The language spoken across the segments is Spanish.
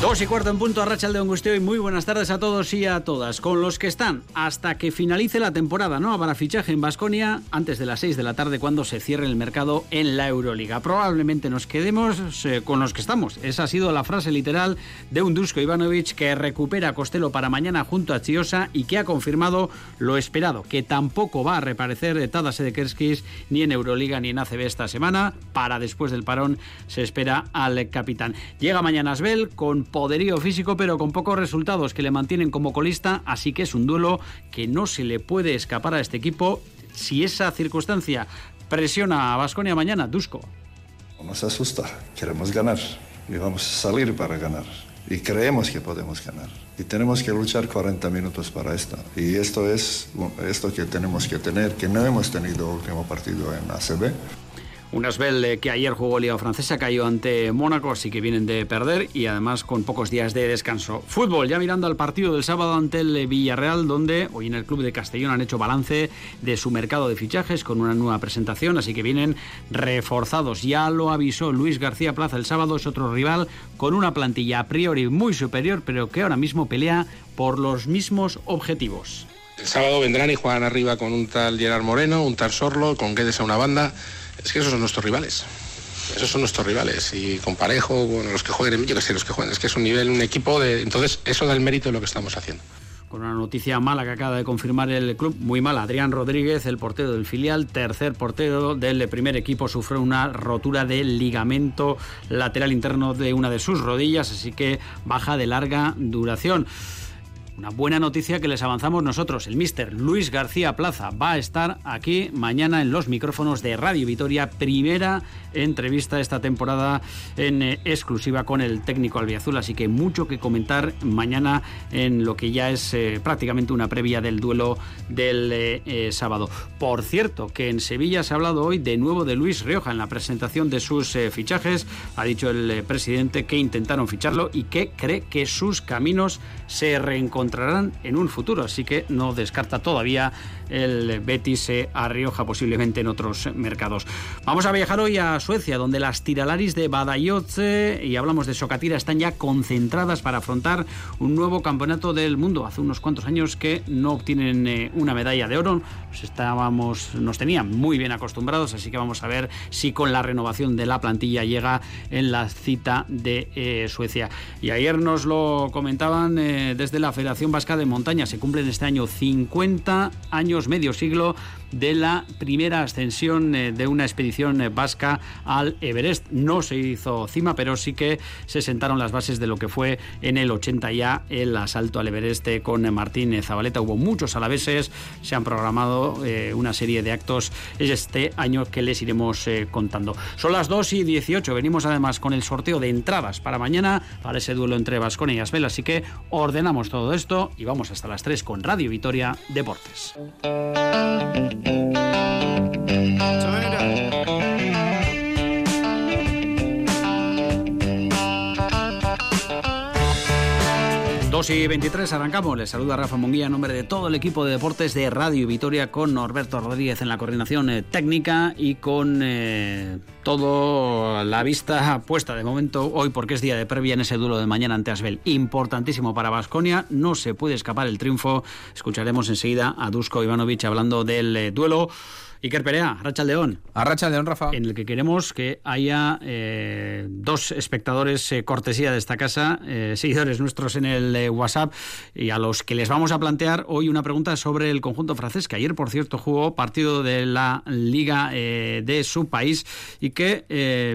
Dos y cuarto en punto a Rachel de Angustio y muy buenas tardes a todos y a todas. Con los que están hasta que finalice la temporada, ¿no? Para fichaje en Basconia antes de las 6 de la tarde cuando se cierre el mercado en la Euroliga. Probablemente nos quedemos eh, con los que estamos. Esa ha sido la frase literal de un Dusko Ivanovic que recupera a Costello para mañana junto a Chiosa y que ha confirmado lo esperado, que tampoco va a reaparecer Tadas Edekerskis ni en Euroliga ni en ACB esta semana. Para después del parón se espera al capitán. Llega mañana Asbel con poderío físico pero con pocos resultados que le mantienen como colista, así que es un duelo que no se le puede escapar a este equipo si esa circunstancia presiona a Vasconia mañana, Dusko. No nos asusta, queremos ganar y vamos a salir para ganar y creemos que podemos ganar. Y tenemos que luchar 40 minutos para esto. Y esto es esto que tenemos que tener, que no hemos tenido último partido en ACB. Un Asbel que ayer jugó Liga Francesa cayó ante Mónaco, así que vienen de perder y además con pocos días de descanso. Fútbol, ya mirando al partido del sábado ante el Villarreal, donde hoy en el club de Castellón han hecho balance de su mercado de fichajes con una nueva presentación, así que vienen reforzados. Ya lo avisó Luis García Plaza el sábado, es otro rival con una plantilla a priori muy superior, pero que ahora mismo pelea por los mismos objetivos. El sábado vendrán y juegan arriba con un tal Gerard Moreno, un tal Sorlo, con Guedes a una banda es que esos son nuestros rivales. Esos son nuestros rivales. Y con Parejo, bueno, los que jueguen, yo que sé, los que jueguen. Es que es un nivel, un equipo de. Entonces, eso da el mérito de lo que estamos haciendo. Con una noticia mala que acaba de confirmar el club, muy mala. Adrián Rodríguez, el portero del filial, tercer portero del primer equipo, sufrió una rotura del ligamento lateral interno de una de sus rodillas, así que baja de larga duración. Una buena noticia que les avanzamos nosotros. El mister Luis García Plaza va a estar aquí mañana en los micrófonos de Radio Vitoria. Primera entrevista esta temporada en eh, exclusiva con el técnico albiazul. Así que mucho que comentar mañana en lo que ya es eh, prácticamente una previa del duelo del eh, sábado. Por cierto, que en Sevilla se ha hablado hoy de nuevo de Luis Rioja en la presentación de sus fichajes. Ha dicho el presidente que intentaron ficharlo y que cree que sus caminos se reencontrarán en un futuro, así que no descarta todavía el Betis a Rioja posiblemente en otros mercados. Vamos a viajar hoy a Suecia, donde las tiralaris de Badajoz y hablamos de Socatira están ya concentradas para afrontar un nuevo campeonato del mundo. Hace unos cuantos años que no obtienen eh, una medalla de oro, nos estábamos, nos tenían muy bien acostumbrados, así que vamos a ver si con la renovación de la plantilla llega en la cita de eh, Suecia. Y ayer nos lo comentaban eh, desde la Federación Vasca de Montaña, se cumplen este año 50 años medio siglo de la primera ascensión eh, de una expedición eh, vasca al Everest. No se hizo cima, pero sí que se sentaron las bases de lo que fue en el 80 ya el asalto al Everest eh, con Martín Zabaleta. Hubo muchos alaveses, se han programado una serie de actos este año que les iremos contando. Son las 2 y 18, venimos además con el sorteo de entradas para mañana, para ese duelo entre Vascona y Asbel, así que ordenamos todo esto y vamos hasta las 3 con Radio Vitoria Deportes. 2 y 23 arrancamos. Les saluda Rafa Monguía en nombre de todo el equipo de deportes de Radio Vitoria con Norberto Rodríguez en la coordinación eh, técnica y con eh, todo la vista puesta de momento hoy porque es día de previa en ese duelo de mañana ante Asbel. Importantísimo para Vasconia, no se puede escapar el triunfo. Escucharemos enseguida a Dusko Ivanovic hablando del eh, duelo. Iker Perea, Racha León. A Racha León, Rafa. En el que queremos que haya eh, dos espectadores eh, cortesía de esta casa, eh, seguidores nuestros en el WhatsApp, y a los que les vamos a plantear hoy una pregunta sobre el conjunto francés, que ayer, por cierto, jugó partido de la Liga de su país y que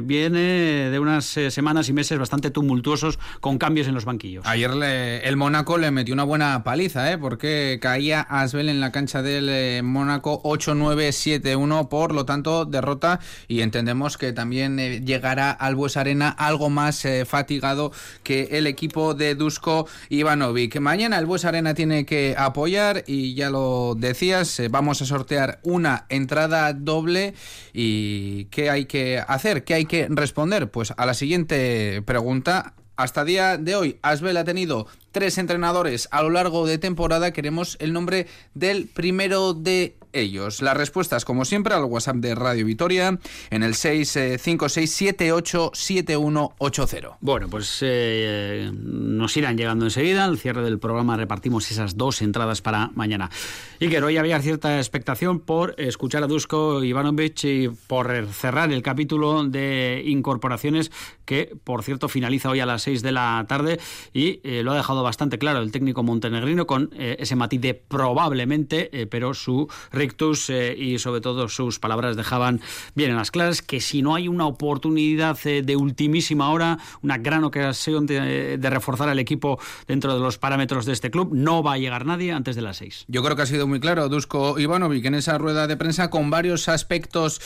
viene de unas semanas y meses bastante tumultuosos con cambios en los banquillos. Ayer el Mónaco le metió una buena paliza, porque caía Asbel en la cancha del Mónaco 8-9-7 7-1, por lo tanto, derrota y entendemos que también eh, llegará al Bues Arena algo más eh, fatigado que el equipo de Dusko Ivanovic. Mañana el Bues Arena tiene que apoyar y ya lo decías, eh, vamos a sortear una entrada doble y ¿qué hay que hacer? ¿Qué hay que responder? Pues a la siguiente pregunta. Hasta día de hoy, Asbel ha tenido tres entrenadores a lo largo de temporada. Queremos el nombre del primero de ellos. Las respuestas, como siempre, al WhatsApp de Radio Vitoria en el 656787180. Bueno, pues eh, nos irán llegando enseguida. Al cierre del programa repartimos esas dos entradas para mañana. Y que hoy había cierta expectación por escuchar a Dusko Ivanovic y por cerrar el capítulo de incorporaciones que, por cierto, finaliza hoy a las 6 de la tarde y eh, lo ha dejado bastante claro el técnico montenegrino con eh, ese matiz de probablemente, eh, pero su rictus y sobre todo sus palabras dejaban bien en las claras que si no hay una oportunidad de ultimísima hora, una gran ocasión de, reforzar al equipo dentro de los parámetros de este club, no va a llegar nadie antes de las seis. Yo creo que ha sido muy claro Dusko Ivanovic en esa rueda de prensa con varios aspectos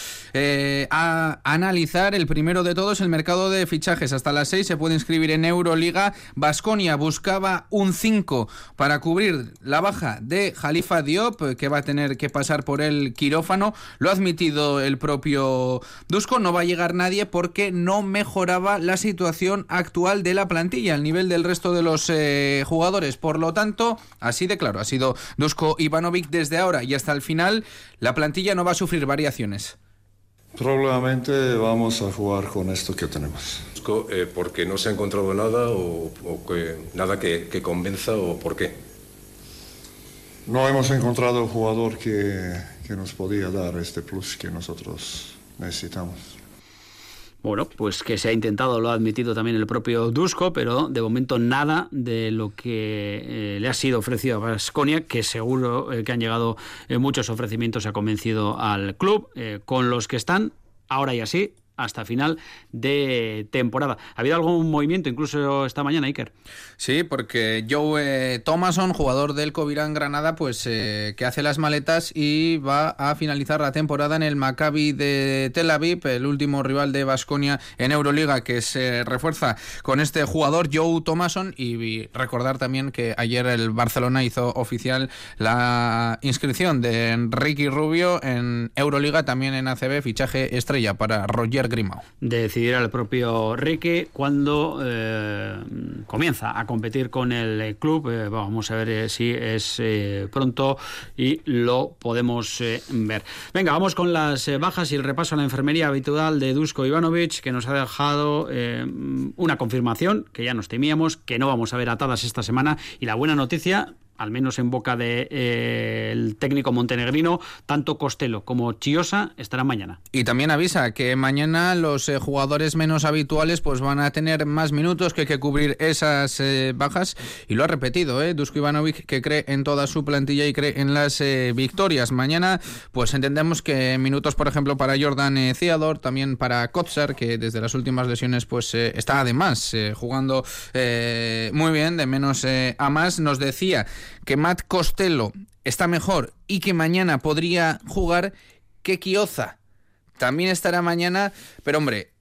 a analizar. El primero de todos, el mercado de fichajes. Hasta las seis se puede inscribir en Euroliga. Basconia buscaba un 5 para cubrir la baja de Jalifa Diop, que va a tener que pasar por el quirófano. Lo ha admitido el propio Dusko. No va a llegar nadie porque no mejoraba la situación actual de la plantilla, al nivel del resto de los eh, jugadores. Por lo tanto, así de claro, ha sido Dusko Ivanovic desde ahora y hasta el final. La plantilla no va a sufrir variaciones. Probablemente vamos a jugar con esto que tenemos. Eh, ¿Porque no se ha encontrado nada o, o que, nada que, que, convenza o por qué? No hemos encontrado un jugador que, que nos podía dar este plus que nosotros necesitamos. Bueno, pues que se ha intentado, lo ha admitido también el propio Dusko, pero de momento nada de lo que eh, le ha sido ofrecido a Vasconia, que seguro eh, que han llegado eh, muchos ofrecimientos, ha convencido al club, con los que están, ahora y así, hasta final de temporada. ¿Ha habido algún movimiento incluso esta mañana, Iker? Sí, porque Joe Thomason, jugador del Covirán Granada, pues eh, que hace las maletas y va a finalizar la temporada en el Maccabi de Tel Aviv, el último rival de Basconia en Euroliga, que se refuerza con este jugador, Joe Thomason, y recordar también que ayer el Barcelona hizo oficial la inscripción de Ricky Rubio en Euroliga, también en ACB, fichaje estrella para Roger Decidir al propio Ricky cuando eh, comienza a competir con el club. Eh, vamos a ver eh, si es eh, pronto y lo podemos eh, ver. Venga, vamos con las eh, bajas y el repaso a la enfermería habitual de Dusko Ivanovic, que nos ha dejado una confirmación que ya nos temíamos, que no vamos a ver atadas esta semana. Y la buena noticia, al menos en boca del de, eh, técnico montenegrino, tanto Costello como Chiosa estarán mañana. Y también avisa que mañana los eh, jugadores menos habituales pues van a tener más minutos que hay que cubrir esas eh, bajas y lo ha repetido, ¿eh? Dusko Ivanovic que cree en toda su plantilla y cree en las eh, victorias. Mañana pues entendemos que minutos por ejemplo para Jordan Ciador, también para Kotsar que desde las últimas lesiones pues está además jugando muy bien de menos a más. Nos decía que Matt Costello está mejor y que mañana podría jugar que Kioza. También estará mañana, pero hombre,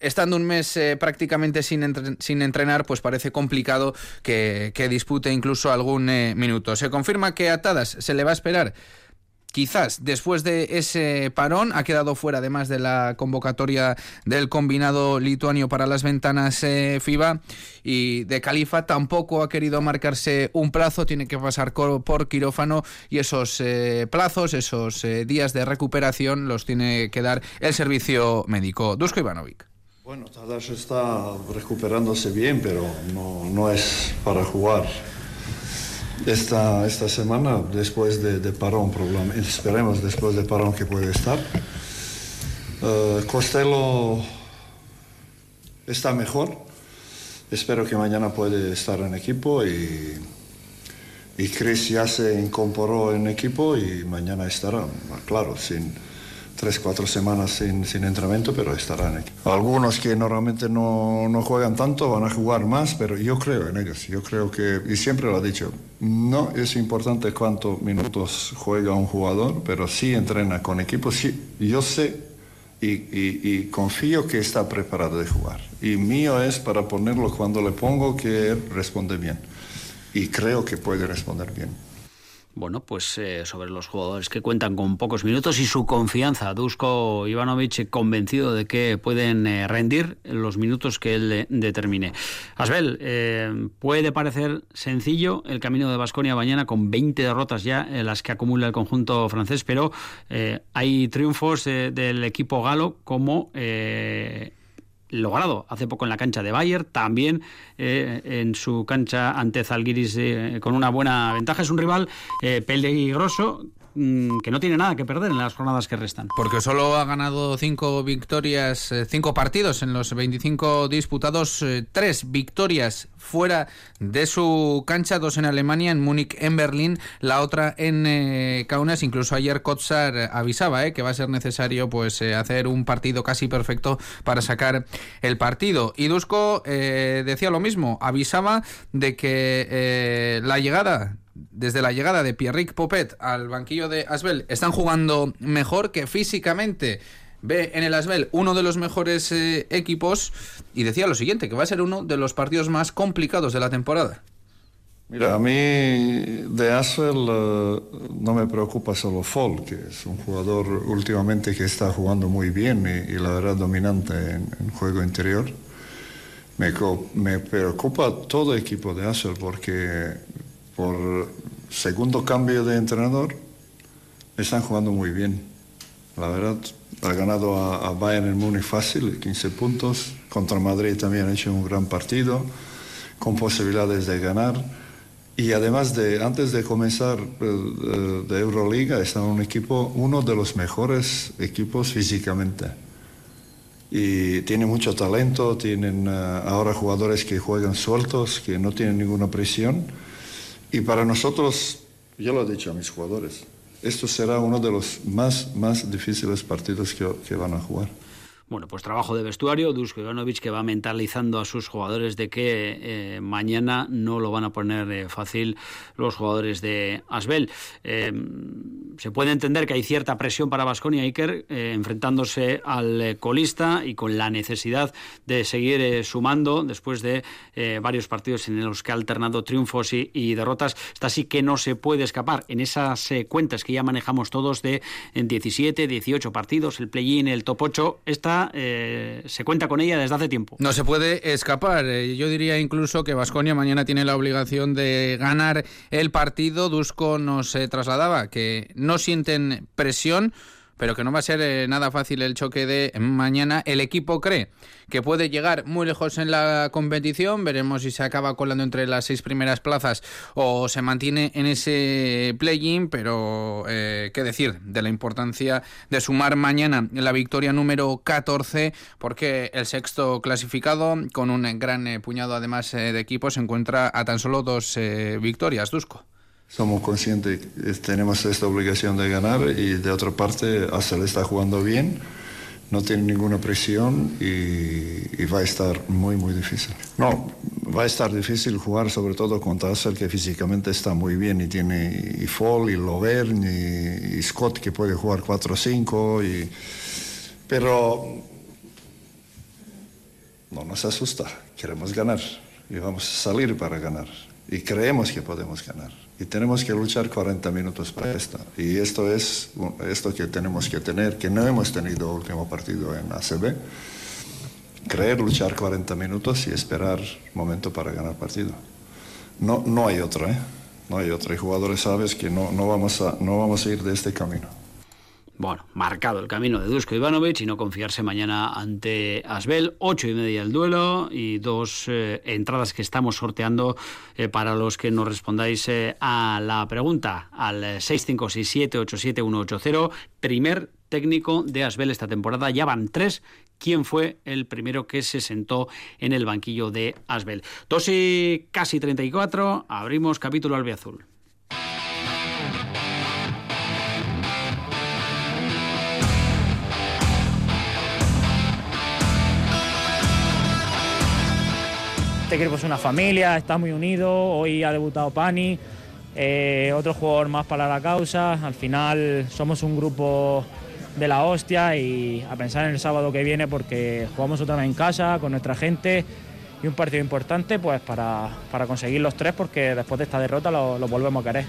estando un mes eh, prácticamente sin, sin, entrenar, pues parece complicado que, que dispute incluso algún eh, minuto. Se confirma que Atadas se le va a esperar quizás después de ese parón ha quedado fuera además de la convocatoria del combinado lituanio para las ventanas eh, FIBA y de Califa tampoco ha querido marcarse un plazo, tiene que pasar por quirófano y esos eh, plazos, esos eh, días de recuperación los tiene que dar el servicio médico. Dusko Ivanovic. Bueno, Tadash está recuperándose bien, pero no es para jugar esta, esta semana después de, de parón, esperemos después de parón que puede estar. Uh, Costello está mejor, espero que mañana puede estar en equipo y, y Chris ya se incorporó en equipo y mañana estará, claro, sin tres, cuatro semanas sin, sin entrenamiento, pero estarán aquí. Algunos que normalmente no, no, juegan tanto van a jugar más, pero yo creo en ellos. Yo creo que, y siempre lo he dicho, no es importante cuántos minutos juega un jugador, pero sí entrena con equipo. Sí, yo sé y, y, y, confío que está preparado de jugar. Y mío es para ponerlo cuando le pongo que responde bien. Y creo que puede responder bien bueno, pues eh, sobre los jugadores que cuentan con pocos minutos y su confianza. Dusko Ivanovic convencido de que pueden eh, rendir los minutos que él determine. Asbel, eh, puede parecer sencillo el camino de Basconia mañana con 20 derrotas ya las que acumula el conjunto francés, pero hay triunfos del equipo galo como logrado hace poco en la cancha de Bayern, también eh, en su cancha ante Zalgiris eh, con una buena ventaja. Es un rival eh, peligroso Mm, que no tiene nada que perder en las jornadas que restan. Porque solo ha ganado cinco victorias, eh, cinco partidos en los 25 disputados, eh, tres victorias fuera de su cancha, dos en Alemania, en Múnich, en Berlín, la otra en eh, Kaunas. Incluso ayer Kotsar avisaba que va a ser necesario pues hacer un partido casi perfecto para sacar el partido. Y Dusko decía lo mismo, avisaba de que la llegada desde la llegada de Pierrick Popet al banquillo de Asbel, están jugando mejor que físicamente ve en el Asbel uno de los mejores eh, equipos y decía lo siguiente, que va a ser uno de los partidos más complicados de la temporada. Mira, a mí de Asbel eh, no me preocupa solo Fall, que es un jugador últimamente que está jugando muy bien y, la verdad dominante en, en juego interior. Me, me, preocupa todo equipo de Asbel porque por segundo cambio de entrenador, están jugando muy bien. La verdad, ha ganado a, Bayern en Múnich fácil, 15 puntos. Contra Madrid también ha hecho un gran partido, con posibilidades de ganar. Y además de, antes de comenzar eh, de Euroliga, está un equipo, uno de los mejores equipos físicamente. Y tiene mucho talento, tienen eh, ahora jugadores que juegan sueltos, que no tienen ninguna presión y para nosotros, yo lo he dicho a mis jugadores, esto será uno de los más, más difíciles partidos que, que van a jugar. Bueno, pues trabajo de vestuario, Dusko Ivanovic que va mentalizando a sus jugadores de que eh, mañana no lo van a poner eh, fácil los jugadores de Asbel. Eh, se puede entender que hay cierta presión para Basconia Iker enfrentándose al colista y con la necesidad de seguir sumando después de varios partidos en los que ha alternado triunfos y, derrotas. Está así que no se puede escapar en esas cuentas que ya manejamos todos de 17, 18 partidos, el play-in, el top 8. Esta eh, se cuenta con ella desde hace tiempo. No se puede escapar. Eh, yo diría incluso que Vasconia mañana tiene la obligación de ganar el partido. Dusko nos trasladaba que no sienten presión pero que no va a ser eh, nada fácil el choque de mañana. El equipo cree que puede llegar muy lejos en la competición. Veremos si se acaba colando entre las seis primeras plazas o se mantiene en ese play-in. Pero eh, qué decir de la importancia de sumar mañana la victoria número 14, porque el sexto clasificado, con un gran eh, puñado además de equipos, se encuentra a tan solo dos victorias. Dusko somos conscientes que tenemos esta obligación de ganar y de otra parte Asel está jugando bien, no tiene ninguna presión y, va a estar muy muy difícil. No, va a estar difícil jugar sobre todo contra Asel que físicamente está muy bien y tiene y Fall y Lovern y, Scott que puede jugar 4-5 y pero no nos asusta, queremos ganar y vamos a salir para ganar y creemos que podemos ganar. Y tenemos que luchar 40 minutos para esto. Y esto es esto que tenemos que tener, que no hemos tenido último partido en ACB. Creer, luchar 40 minutos y esperar momento para ganar partido. No, no hay otra, ¿eh? No hay otra. Y jugadores sabes que no, no, vamos a, no vamos a ir de este camino bueno, marcado el camino de Dusko Ivanovic y no confiarse mañana ante Asbel. Ocho y media el duelo y dos eh, entradas que estamos sorteando eh, para los que nos respondáis eh, a la pregunta al 656787180. Primer técnico de Asbel esta temporada. Ya van tres. ¿Quién fue el primero que se sentó en el banquillo de Asbel? Dos y casi 34. Abrimos capítulo albiazul. Este equipo es una familia, está muy unido, hoy ha debutado Pani, eh, otro jugador más para la causa, al final somos un grupo de la hostia y a pensar en el sábado que viene porque jugamos otra vez en casa con nuestra gente y un partido importante pues para, para conseguir los tres porque después de esta derrota lo, lo volvemos a querer.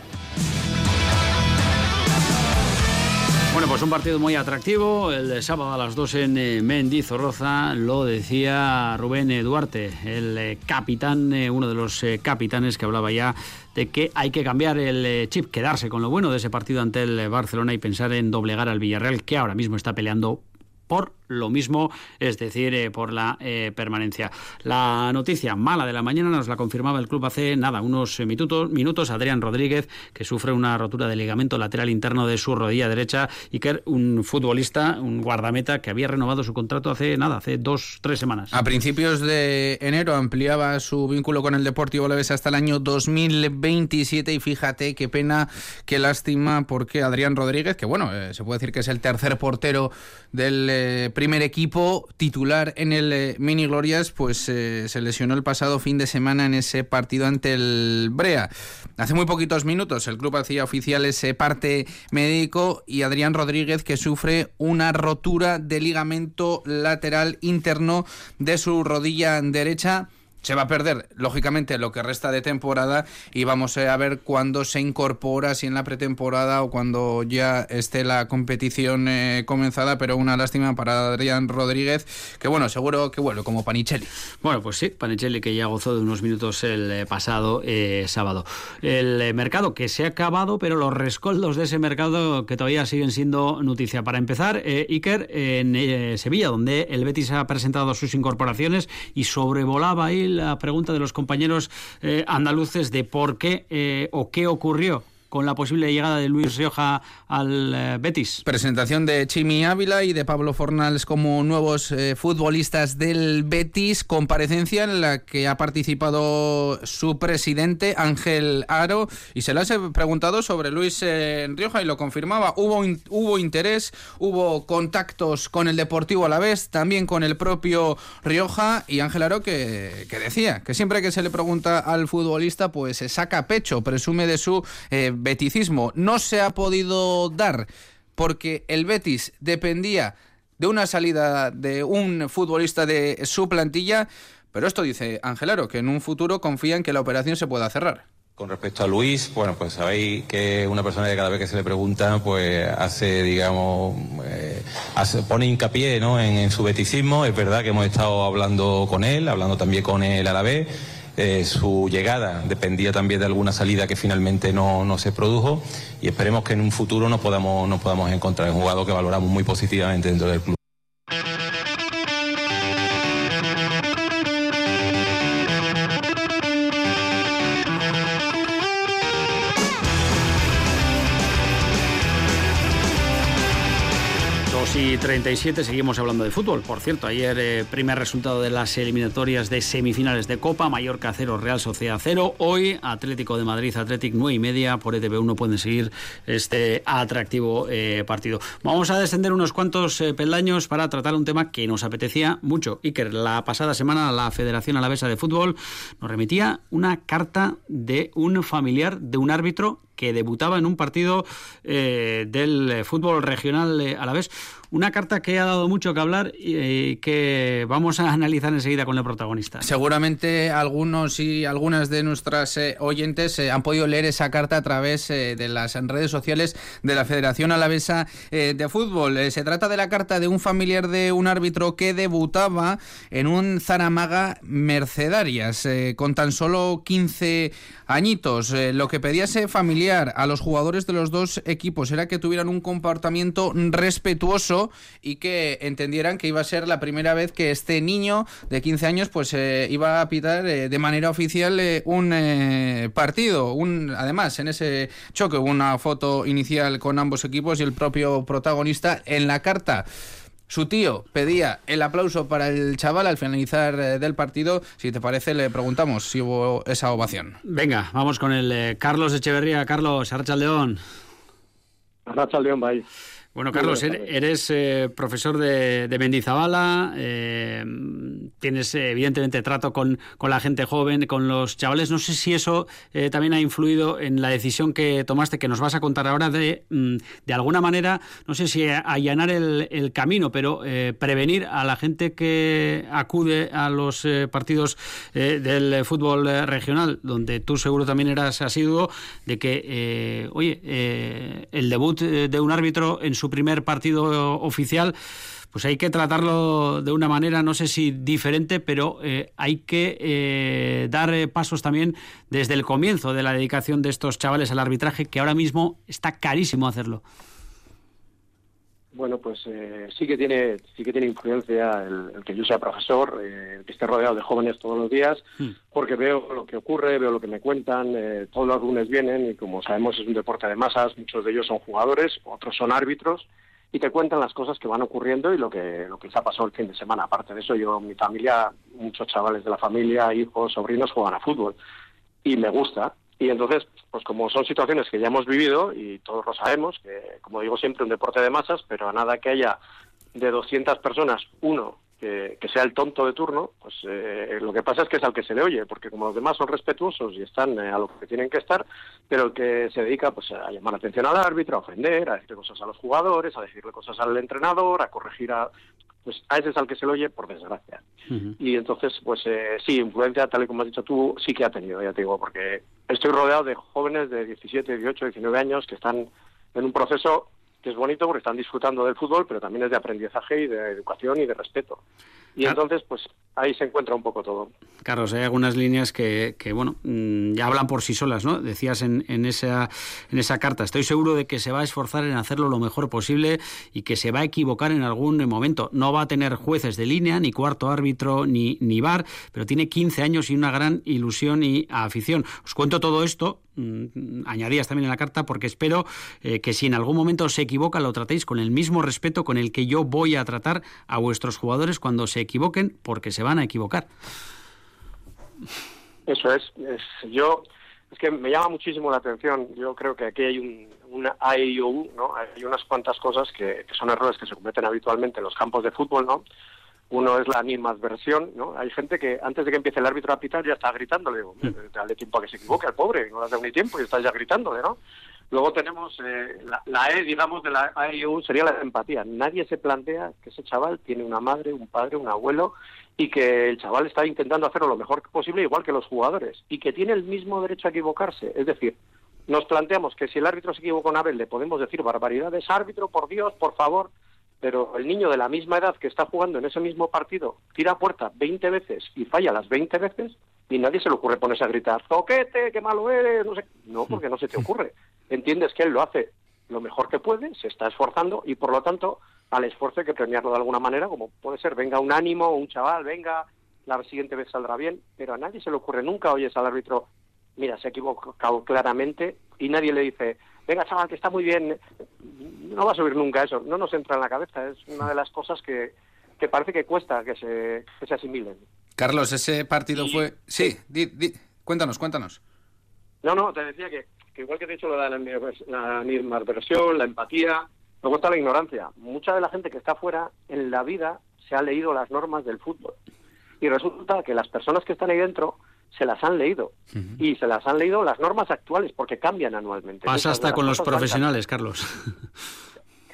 Pues un partido muy atractivo, el sábado a las 2 en eh, Mendizorroza, lo decía Rubén eh, Duarte, el eh, capitán, uno de los capitanes que hablaba ya de que hay que cambiar el chip, quedarse con lo bueno de ese partido ante el Barcelona y pensar en doblegar al Villarreal, que ahora mismo está peleando por lo mismo, es decir, eh, por la eh, permanencia. La noticia mala de la mañana nos la confirmaba el club hace nada, unos minutos, minutos. Adrián Rodríguez, que sufre una rotura de ligamento lateral interno de su rodilla derecha y que un futbolista, un guardameta que había renovado su contrato hace nada, hace dos, tres semanas. A principios de enero ampliaba su vínculo con el Deportivo Leves hasta el año 2027 y fíjate qué pena, qué lástima, porque Adrián Rodríguez, que bueno, eh, se puede decir que es el tercer portero del primer equipo titular en el eh, Mini Glorias, pues eh, se lesionó el pasado fin de semana en ese partido ante el Brea. Hace muy poquitos minutos el club hacía oficial ese parte médico y Adrián Rodríguez que sufre una rotura de ligamento lateral interno de su rodilla derecha se va a perder, lógicamente, lo que resta de temporada y vamos eh, a ver cuándo se incorpora, si en la pretemporada o cuando ya esté la competición eh, comenzada, pero una lástima para Adrián Rodríguez, que bueno, seguro que vuelve como Panicelli. Bueno, pues sí, Panicelli que ya gozó de unos minutos el eh, pasado sábado. El mercado que se ha acabado, pero los rescoldos de ese mercado que todavía siguen siendo noticia. Para empezar, Iker en Sevilla, donde el Betis ha presentado sus incorporaciones y sobrevolaba ahí la pregunta de los compañeros eh, andaluces de por qué eh, o qué ocurrió con la posible llegada de Luis Rioja al eh, Betis. Presentación de Chimi Ávila y de Pablo Fornals como nuevos eh, futbolistas del Betis, comparecencia en la que ha participado su presidente Ángel Aro y se le ha preguntado sobre Luis eh, Rioja y lo confirmaba. Hubo, hubo interés, hubo contactos con el Deportivo a la vez, también con el propio Rioja y Ángel Aro que, que decía que siempre que se le pregunta al futbolista pues se saca pecho, presume de su beticismo no se ha podido dar porque el Betis dependía de una salida de un futbolista de su plantilla, pero esto dice Angelaro, que en un futuro confía en que la operación se pueda cerrar. Con respecto a Luis, bueno, pues sabéis que una persona que cada vez que se le pregunta, pues hace, digamos, eh, pone hincapié ¿no? en, en, su beticismo. Es verdad que hemos estado hablando con él, hablando también con él a la vez. Eh, su llegada dependía también de alguna salida que finalmente no, no, se produjo y esperemos que en un futuro nos podamos, nos podamos encontrar. un jugador que valoramos muy positivamente dentro del club. 37 seguimos hablando de fútbol. Por cierto, ayer eh, primer resultado de las eliminatorias de semifinales de Copa, Mallorca 0, Real Sociedad 0. Hoy Atlético de Madrid, Atlético 9 y media, por ETV1 pueden seguir este atractivo eh, partido. Vamos a descender unos cuantos eh, peldaños para tratar un tema que nos apetecía mucho. que la pasada semana la Federación Alavesa de Fútbol nos remitía una carta de un familiar de un árbitro que debutaba en un partido eh, del fútbol regional a la vez. Una carta que ha dado mucho que hablar y, que vamos a analizar enseguida con el protagonista. Seguramente algunos y algunas de nuestras eh, oyentes eh, han podido leer esa carta a través de las redes sociales de la Federación Alavesa de Fútbol. se trata de la carta de un familiar de un árbitro que debutaba en un Zaramaga Mercedarias con tan solo 15 añitos. lo que pedía ese familiar a los jugadores de los dos equipos era que tuvieran un comportamiento respetuoso y que entendieran que iba a ser la primera vez que este niño de 15 años pues eh, iba a pitar eh, de manera oficial eh, un partido. Un, además, en ese choque hubo una foto inicial con ambos equipos y el propio protagonista en la carta. Su tío pedía el aplauso para el chaval al finalizar eh, del partido. Si te parece, le preguntamos si hubo esa ovación. Venga, vamos con el eh, Carlos Echeverría. Carlos, Arracha León. Arracha León, bye. Bueno, Carlos, eres eh, profesor de, de Mendizabala, eh, tienes evidentemente trato con, con, la gente joven, con los chavales. No sé si eso eh, también ha influido en la decisión que tomaste, que nos vas a contar ahora, de, mm, de alguna manera, no sé si allanar el, el camino, pero prevenir a la gente que acude a los partidos del fútbol regional, donde tú seguro también eras asiduo, de que, oye, el debut de un árbitro en su primer partido oficial, pues hay que tratarlo de una manera, no sé si diferente, pero eh, hay que eh, dar eh, pasos también desde el comienzo de la dedicación de estos chavales al arbitraje, que ahora mismo está carísimo hacerlo. Bueno, pues sí que tiene sí que tiene influencia el, que yo sea profesor, el que esté rodeado de jóvenes todos los días, hmm. porque veo lo que ocurre, veo lo que me cuentan, todos los lunes vienen y como sabemos es un deporte de masas, muchos de ellos son jugadores, otros son árbitros y te cuentan las cosas que van ocurriendo y lo que lo que les ha pasado el fin de semana. Aparte de eso, yo, mi familia, muchos chavales de la familia, hijos, sobrinos juegan a fútbol y me gusta. Y entonces, pues como son situaciones que ya hemos vivido y todos lo sabemos, que como digo siempre, un deporte de masas, pero a nada que haya de 200 personas, uno que, sea el tonto de turno, pues eh, lo que pasa es que es al que se le oye, porque como los demás son respetuosos y están eh, a lo que tienen que estar, pero el que se dedica pues a llamar la atención al árbitro, a ofender, a decirle cosas a los jugadores, a decirle cosas al entrenador, a corregir a pues a ese es al que se le oye por desgracia. Y entonces, pues eh, sí, influencia, tal y como has dicho tú, sí que ha tenido, ya te digo, porque estoy rodeado de jóvenes de 17, 18, 19 años que están en un proceso que es bonito porque están disfrutando del fútbol, pero también es de aprendizaje y de educación y de respeto. Y entonces, pues ahí se encuentra un poco todo. Carlos, hay algunas líneas que, que bueno, mm, ya hablan por sí solas, ¿no? Decías en, en, esa, en esa carta, estoy seguro de que se va a esforzar en hacerlo lo mejor posible y que se va a equivocar en algún momento. No va a tener jueces de línea, ni cuarto árbitro, ni, ni bar, pero tiene 15 años y una gran ilusión y afición. Os cuento todo esto Mm, añadías también en la carta, porque espero eh, que si en algún momento se equivoca, lo tratéis con el mismo respeto con el que yo voy a tratar a vuestros jugadores cuando se equivoquen, porque se van a equivocar. Eso es. yo es que me llama muchísimo la atención. Yo creo que aquí hay un, una ¿no? Hay unas cuantas cosas que, que son errores que se cometen habitualmente en los campos de fútbol, ¿no? Uno es la versión, ¿no? Hay gente que antes de que empiece el árbitro a pitar ya está gritándole, digo, dale tiempo a que se equivoque al pobre, no le has ni tiempo y estás ya gritándole, ¿no? Luego tenemos eh, la, E, digamos, de la AIU, sería la empatía. Nadie se plantea que ese chaval tiene una madre, un padre, un abuelo y que el chaval está intentando hacerlo lo mejor posible, igual que los jugadores, y que tiene el mismo derecho a equivocarse. Es decir, nos planteamos que si el árbitro se equivoca una vez le podemos decir barbaridades, árbitro, por Dios, por favor, pero el niño de la misma edad que está jugando en ese mismo partido tira puerta 20 veces y falla las 20 veces y nadie se le ocurre ponerse a gritar, ¡Zoquete, qué malo eres! No, sé. no, porque no se te ocurre. Entiendes que él lo hace lo mejor que puede, se está esforzando y por lo tanto al esfuerzo hay que premiarlo de alguna manera, como puede ser, venga un ánimo, un chaval, venga, la siguiente vez saldrá bien, pero a nadie se le ocurre nunca, oyes al árbitro, mira, se ha equivocado claramente y nadie le dice, venga chaval, que está muy bien, no va a subir nunca eso, no nos entra en la cabeza, es una de las cosas que, que parece que cuesta que se, que se asimilen. Carlos, ese partido fue... Sí, cuéntanos, cuéntanos. No, no, te decía que, igual que te he dicho lo de la, la versión, la empatía, luego está la ignorancia. Mucha de la gente que está fuera en la vida se ha leído las normas del fútbol. Y resulta que las personas que están ahí dentro se las han leído. Y se las han leído las normas actuales, porque cambian anualmente. Pasa hasta con los profesionales, Carlos.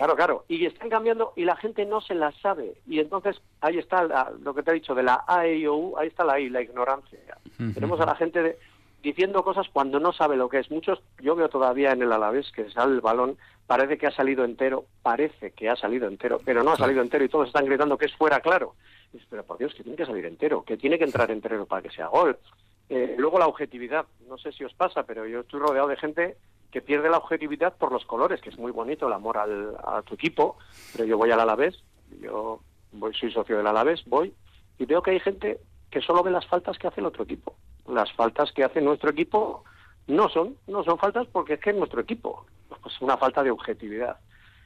Claro, claro. Y están cambiando y la gente no se las sabe. Y entonces ahí está lo que te he dicho de la A, e, U, ahí está la I, la ignorancia. Tenemos a la gente diciendo cosas cuando no sabe lo que es. Muchos, yo veo todavía en el Alavés que sale el balón, parece que ha salido entero, parece que ha salido entero, pero no ha salido entero y todos están gritando que es fuera claro. Pero por Dios, que tiene que salir entero, que tiene que entrar entero para que sea gol. Eh, luego la objetividad, no sé si os pasa, pero yo estoy rodeado de gente que pierde la objetividad por los colores, que es muy bonito el amor al, a tu equipo, pero yo voy al Alavés, yo voy, soy socio del Alavés, voy, y veo que hay gente que solo ve las faltas que hace el otro equipo. Las faltas que hace nuestro equipo no son, no son faltas porque es que es nuestro equipo, pues una falta de objetividad.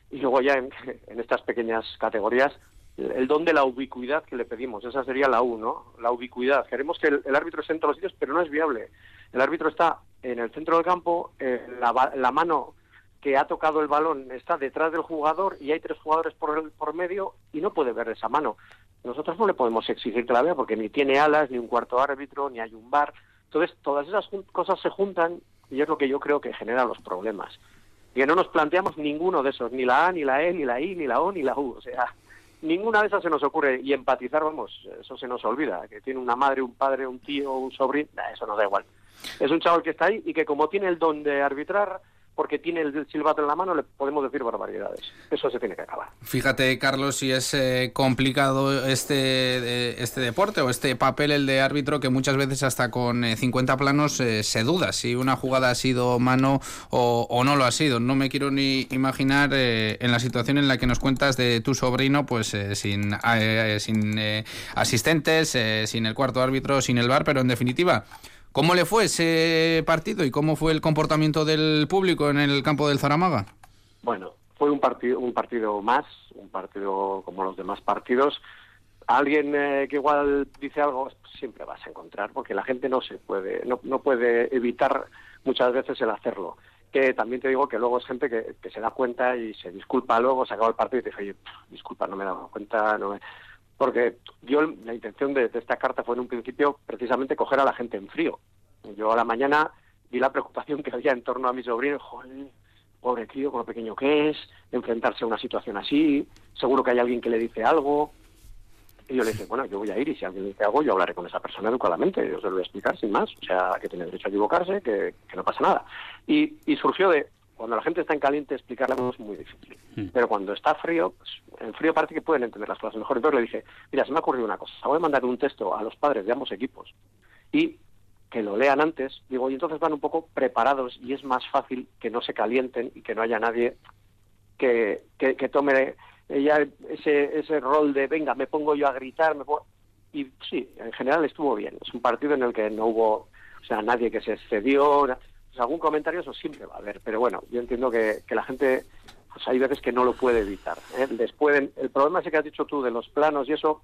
Y luego ya en, en estas pequeñas categorías, el don de la ubicuidad que le pedimos. Esa sería la U, ¿no? La ubicuidad. Queremos que el, árbitro esté en todos los sitios, pero no es viable. El árbitro está en el centro del campo, la, mano que ha tocado el balón está detrás del jugador y hay tres jugadores por, el, por medio y no puede ver esa mano. Nosotros no le podemos exigir que la vea porque ni tiene alas, ni un cuarto árbitro, ni hay un bar. Entonces, todas esas cosas se juntan y es lo que yo creo que genera los problemas. Y que no nos planteamos ninguno de esos, ni la A, ni la E, ni la I, ni la O, ni la U. O sea, ninguna de esas se nos ocurre. Y empatizar, vamos, eso se nos olvida. Que tiene una madre, un padre, un tío, un sobrino, eso nos da igual. Es un chaval que está ahí y que como tiene el don de arbitrar, porque tiene el silbato en la mano, le podemos decir barbaridades. Eso se tiene que acabar. Fíjate, Carlos, si es eh, complicado este, este deporte o este papel, el de árbitro, que muchas veces hasta con 50 eh, planos eh, se duda si una jugada ha sido mano o, no lo ha sido. No me quiero ni imaginar en la situación en la que nos cuentas de tu sobrino, pues sin, sin asistentes, sin el cuarto árbitro, sin el bar, pero en definitiva ¿Cómo le fue ese partido y cómo fue el comportamiento del público en el campo del Zaramaga? Bueno, fue un partido, un partido más, un partido como los demás partidos. Alguien eh, que igual dice algo siempre vas a encontrar, porque la gente no se puede, no, no puede evitar muchas veces el hacerlo. Que también te digo que luego es gente que, que se da cuenta y se disculpa luego, se acaba el partido y te dice, oye, disculpa, no me he dado cuenta, no me porque yo la intención de, esta carta fue en un principio precisamente coger a la gente en frío. Yo a la mañana vi la preocupación que había en torno a mi sobrino, joder, pobre tío, con pequeño que es, enfrentarse a una situación así, seguro que hay alguien que le dice algo. Y yo le dije, bueno, yo voy a ir y si alguien dice algo, yo hablaré con esa persona educadamente, yo se lo voy a explicar sin más, o sea, que tiene derecho a equivocarse, que, no pasa nada. Y, y surgió de, cuando la gente está en caliente, explicarle es muy difícil. Mm. Pero cuando está frío, pues, en frío parece que pueden entender las cosas mejor. Entonces le dije, mira, se me ha ocurrido una cosa. Voy a mandar un texto a los padres de ambos equipos y que lo lean antes. Digo, y entonces van un poco preparados y es más fácil que no se calienten y que no haya nadie que, que, tome ya ese, ese rol de, venga, me pongo yo a gritar. Me Y sí, en general estuvo bien. Es un partido en el que no hubo, o sea, nadie que se excedió pues algún comentario eso siempre va a haber, pero bueno, yo entiendo que, la gente, pues hay veces que no lo puede evitar. ¿eh? Les pueden, el problema ese que has dicho tú de los planos y eso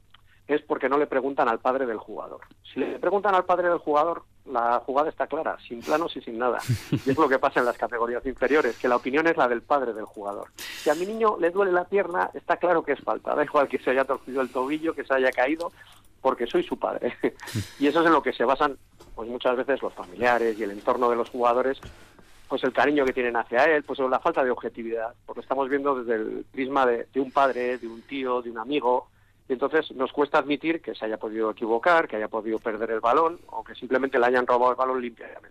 es porque no le preguntan al padre del jugador. Si le preguntan al padre del jugador, la jugada está clara, sin planos y sin nada. Y es lo que pasa en las categorías inferiores, que la opinión es la del padre del jugador. Si a mi niño le duele la pierna, está claro que es falta. Da igual que se haya torcido el tobillo, que se haya caído, porque soy su padre. y eso es en lo que se basan pues muchas veces los familiares y el entorno de los jugadores, pues el cariño que tienen hacia él, pues la falta de objetividad, porque estamos viendo desde el prisma de, un padre, de un tío, de un amigo, y entonces nos cuesta admitir que se haya podido equivocar, que haya podido perder el balón o que simplemente le hayan robado el balón limpiamente.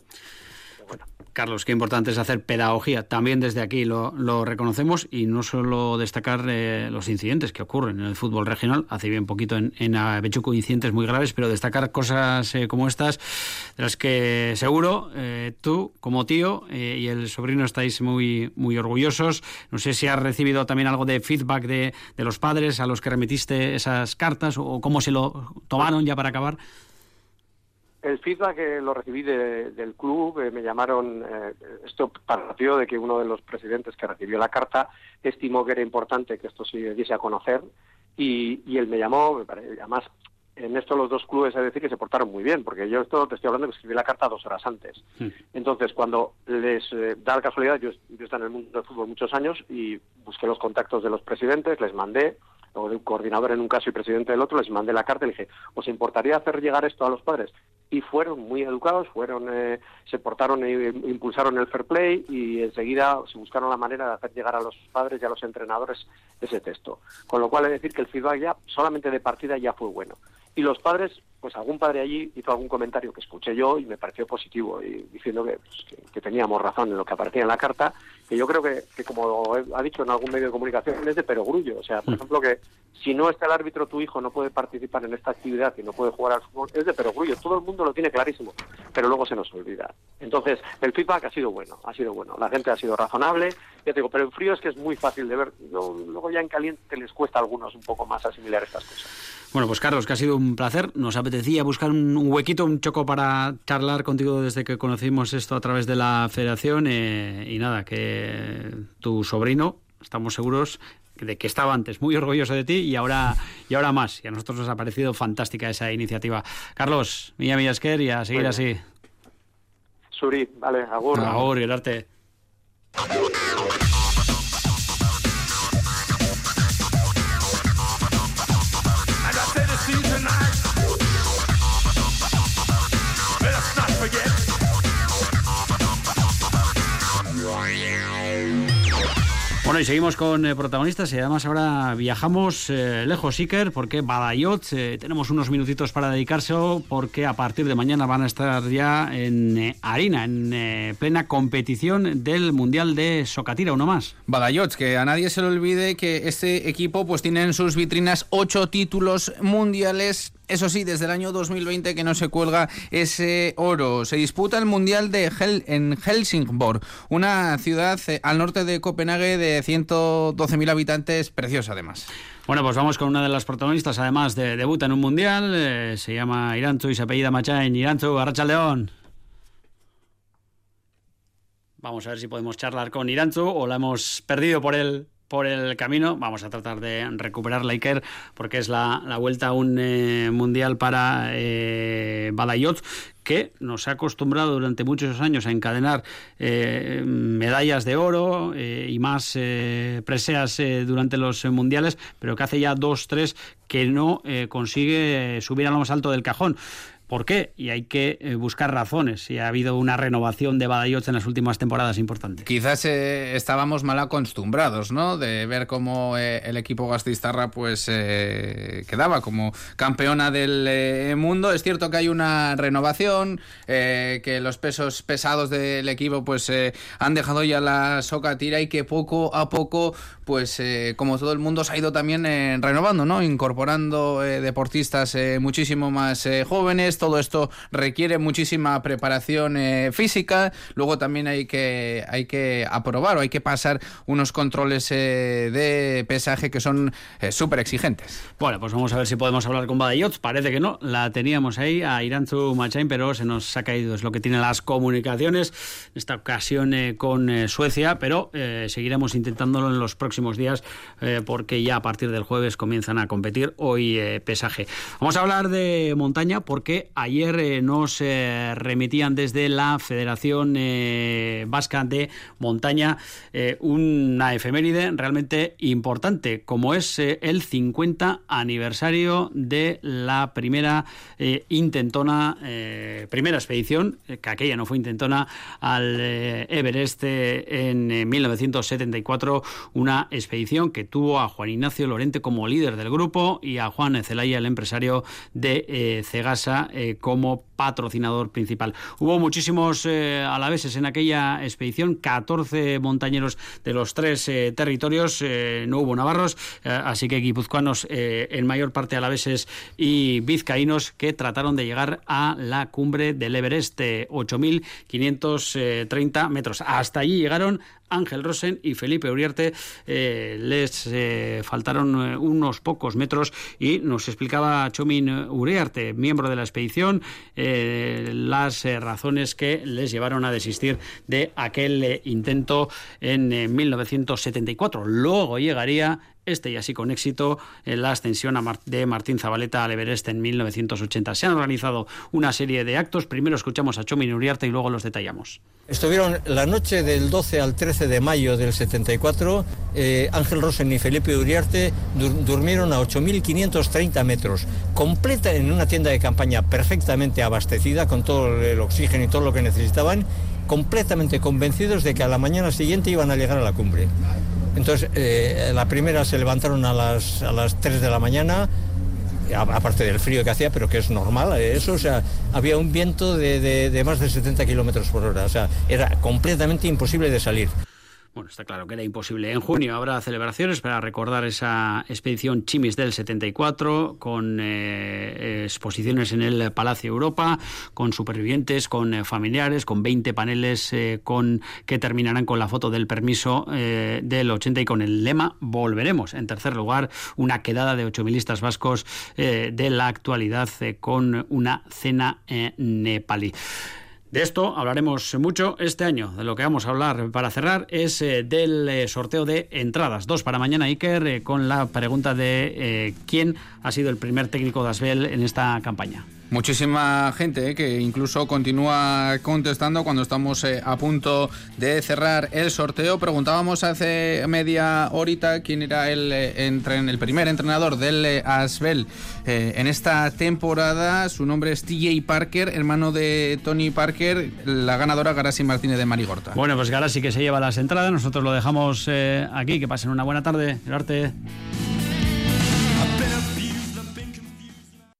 Carlos, qué importante es hacer pedagogía. También desde aquí lo, reconocemos y no solo destacar eh, los incidentes que ocurren en el fútbol regional. Hace bien poquito en, en Avechuco incidentes muy graves, pero destacar cosas eh, como estas, de las que seguro eh, tú, como tío y el sobrino, estáis muy, muy orgullosos. No sé si has recibido también algo de feedback de, de los padres a los que remitiste esas cartas o cómo se lo tomaron ya para acabar. El feedback que lo recibí del club, eh, me llamaron, eh, esto partió de que uno de los presidentes que recibió la carta estimó que era importante que esto se diese a conocer y, él me llamó, además en esto los dos clubes, es decir, que se portaron muy bien, porque yo esto te estoy hablando que escribí la carta dos horas antes. Entonces, cuando les eh, da la casualidad, yo, yo estoy en el mundo del fútbol muchos años y busqué los contactos de los presidentes, les mandé, o de un coordinador en un caso y presidente del otro, les mandé la carta y le dije, ¿os importaría hacer llegar esto a los padres? y fueron muy educados, fueron, eh, se portaron e impulsaron el fair play y enseguida se buscaron la manera de hacer llegar a los padres y a los entrenadores ese texto. Con lo cual, es decir que el feedback ya solamente de partida ya fue bueno. Y los padres, pues algún padre allí hizo algún comentario que escuché yo y me pareció positivo, diciendo que, pues, que, teníamos razón en lo que aparecía en la carta, que yo creo que, que, como ha dicho en algún medio de comunicación, es de perogrullo. O sea, por mm. ejemplo, que si no está el árbitro, tu hijo no puede participar en esta actividad y no puede jugar al fútbol, es de perogrullo. Todo el mundo lo tiene clarísimo, pero luego se nos olvida. Entonces, el feedback ha sido bueno, ha sido bueno. La gente ha sido razonable, ya te digo, pero en frío es que es muy fácil de ver. Luego ya en caliente les cuesta a algunos un poco más asimilar estas cosas. Bueno, pues Carlos, que ha sido un placer. Nos apetecía buscar un, huequito, un choco para charlar contigo desde que conocimos esto a través de la federación. Eh, y nada, que tu sobrino, estamos seguros de que estaba antes muy orgulloso de ti y ahora y ahora más. Y a nosotros nos ha parecido fantástica esa iniciativa. Carlos, Milla Millasquer y a seguir así. Suri, vale, agur. Agur, y seguimos con eh, protagonistas y además ahora viajamos eh, lejos, Iker, porque Badayot, eh, tenemos unos minutitos para dedicarse porque a partir de mañana van a estar ya en harina, en plena competición del Mundial de Socatira, uno más. Badayot, que a nadie se le olvide que este equipo pues tiene en sus vitrinas ocho títulos mundiales eso sí, desde el año 2020 que no se cuelga ese oro. Se disputa el Mundial de Hel en Helsingborg, una ciudad eh, al norte de Copenhague de 112.000 habitantes, preciosa además. Bueno, pues vamos con una de las protagonistas, además de debuta en un mundial, eh, se llama Irantu y se apellida Machain. Irantu, Arracha León. Vamos a ver si podemos charlar con Irantu o la hemos perdido por el por el camino. Vamos a tratar de recuperar la Iker porque es la, vuelta a un eh, mundial para eh, Balayot que nos ha acostumbrado durante muchos años a encadenar eh, medallas de oro y más preseas durante los mundiales, pero que hace ya dos, tres que no consigue subir a lo más alto del cajón. ¿Por qué? Y hay que eh, buscar razones. Si ha habido una renovación de Badajoz en las últimas temporadas importante. Quizás eh, estábamos mal acostumbrados, ¿no? De ver cómo eh, el equipo gastistarra pues quedaba como campeona del mundo. Es cierto que hay una renovación, que los pesos pesados del equipo pues han dejado ya la soca tira y que poco a poco pues como todo el mundo se ha ido también renovando, ¿no? Incorporando deportistas muchísimo más jóvenes todo esto requiere muchísima preparación eh, física, luego también hay que, hay que aprobar o hay que pasar unos controles eh, de pesaje que son eh, súper exigentes. Bueno, pues vamos a ver si podemos hablar con Badajoz, parece que no, la teníamos ahí a Iranzu Machain, pero se nos ha caído, es lo que tiene las comunicaciones, en esta ocasión con Suecia, pero seguiremos intentándolo en los próximos días porque ya a partir del jueves comienzan a competir. Hoy pesaje. Vamos a hablar de montaña porque ayer eh, nos eh, remitían desde la Federación eh, Vasca de Montaña una efeméride realmente importante, como es el 50 aniversario de la primera intentona, primera expedición, que aquella no fue intentona, al Everest en 1974, una expedición que tuvo a Juan Ignacio Lorente como líder del grupo y a Juan Zelaya, el empresario de Cegasa, eh, como patrocinador principal. Hubo muchísimos eh, alaveses en aquella expedición, 14 montañeros de los tres eh, territorios, no hubo navarros, así que guipuzcoanos en mayor parte alaveses y vizcaínos que trataron de llegar a la cumbre del Everest, 8.530 metros. Hasta allí llegaron Ángel Rosen y Felipe Uriarte. Eh, les eh, faltaron eh, unos pocos metros y nos explicaba Chomin Uriarte, miembro de la expedición, las razones que les llevaron a desistir de aquel intento en 1974. Luego llegaría este y así con éxito la ascensión de Martín Zabaleta al Everest en 1980. Se han organizado una serie de actos. Primero escuchamos a Chomin Uriarte y luego los detallamos. Estuvieron la noche del 12 al 13 de mayo del 74. Eh, Ángel Rosen y Felipe Uriarte durmieron a 8.530 metros, completa en una tienda de campaña perfectamente abastecida con todo el oxígeno y todo lo que necesitaban, completamente convencidos de que a la mañana siguiente iban a llegar a la cumbre. Entonces, eh, la primera se levantaron a las, a las 3 de la mañana, aparte del frío que hacía, pero que es normal eh, eso, o sea, había un viento de, de más de 70 kilómetros por hora, o sea, era completamente imposible de salir. Bueno, está claro que era imposible. En junio habrá celebraciones para recordar esa expedición Chimis del 74, con eh, exposiciones en el Palacio Europa, con supervivientes, con eh, familiares, con 20 paneles eh, con, que terminarán con la foto del permiso del 80 y con el lema Volveremos. En tercer lugar, una quedada de ocho milistas vascos de la actualidad con una cena nepalí. De esto hablaremos mucho este año. De lo que vamos a hablar para cerrar es eh, del eh, sorteo de entradas. Dos para mañana, Iker, eh, con la pregunta de quién ha sido el primer técnico de Asbel en esta campaña. Muchísima gente eh, que incluso continúa contestando cuando estamos eh, a punto de cerrar el sorteo. Preguntábamos hace media horita quién era el, eh, el primer entrenador del Asbel en esta temporada. Su nombre es TJ Parker, hermano de Tony Parker, la ganadora Garasi Martínez de Marigorta. Bueno, pues Garasi que se lleva las entradas. Nosotros lo dejamos aquí. Que pasen una buena tarde. El.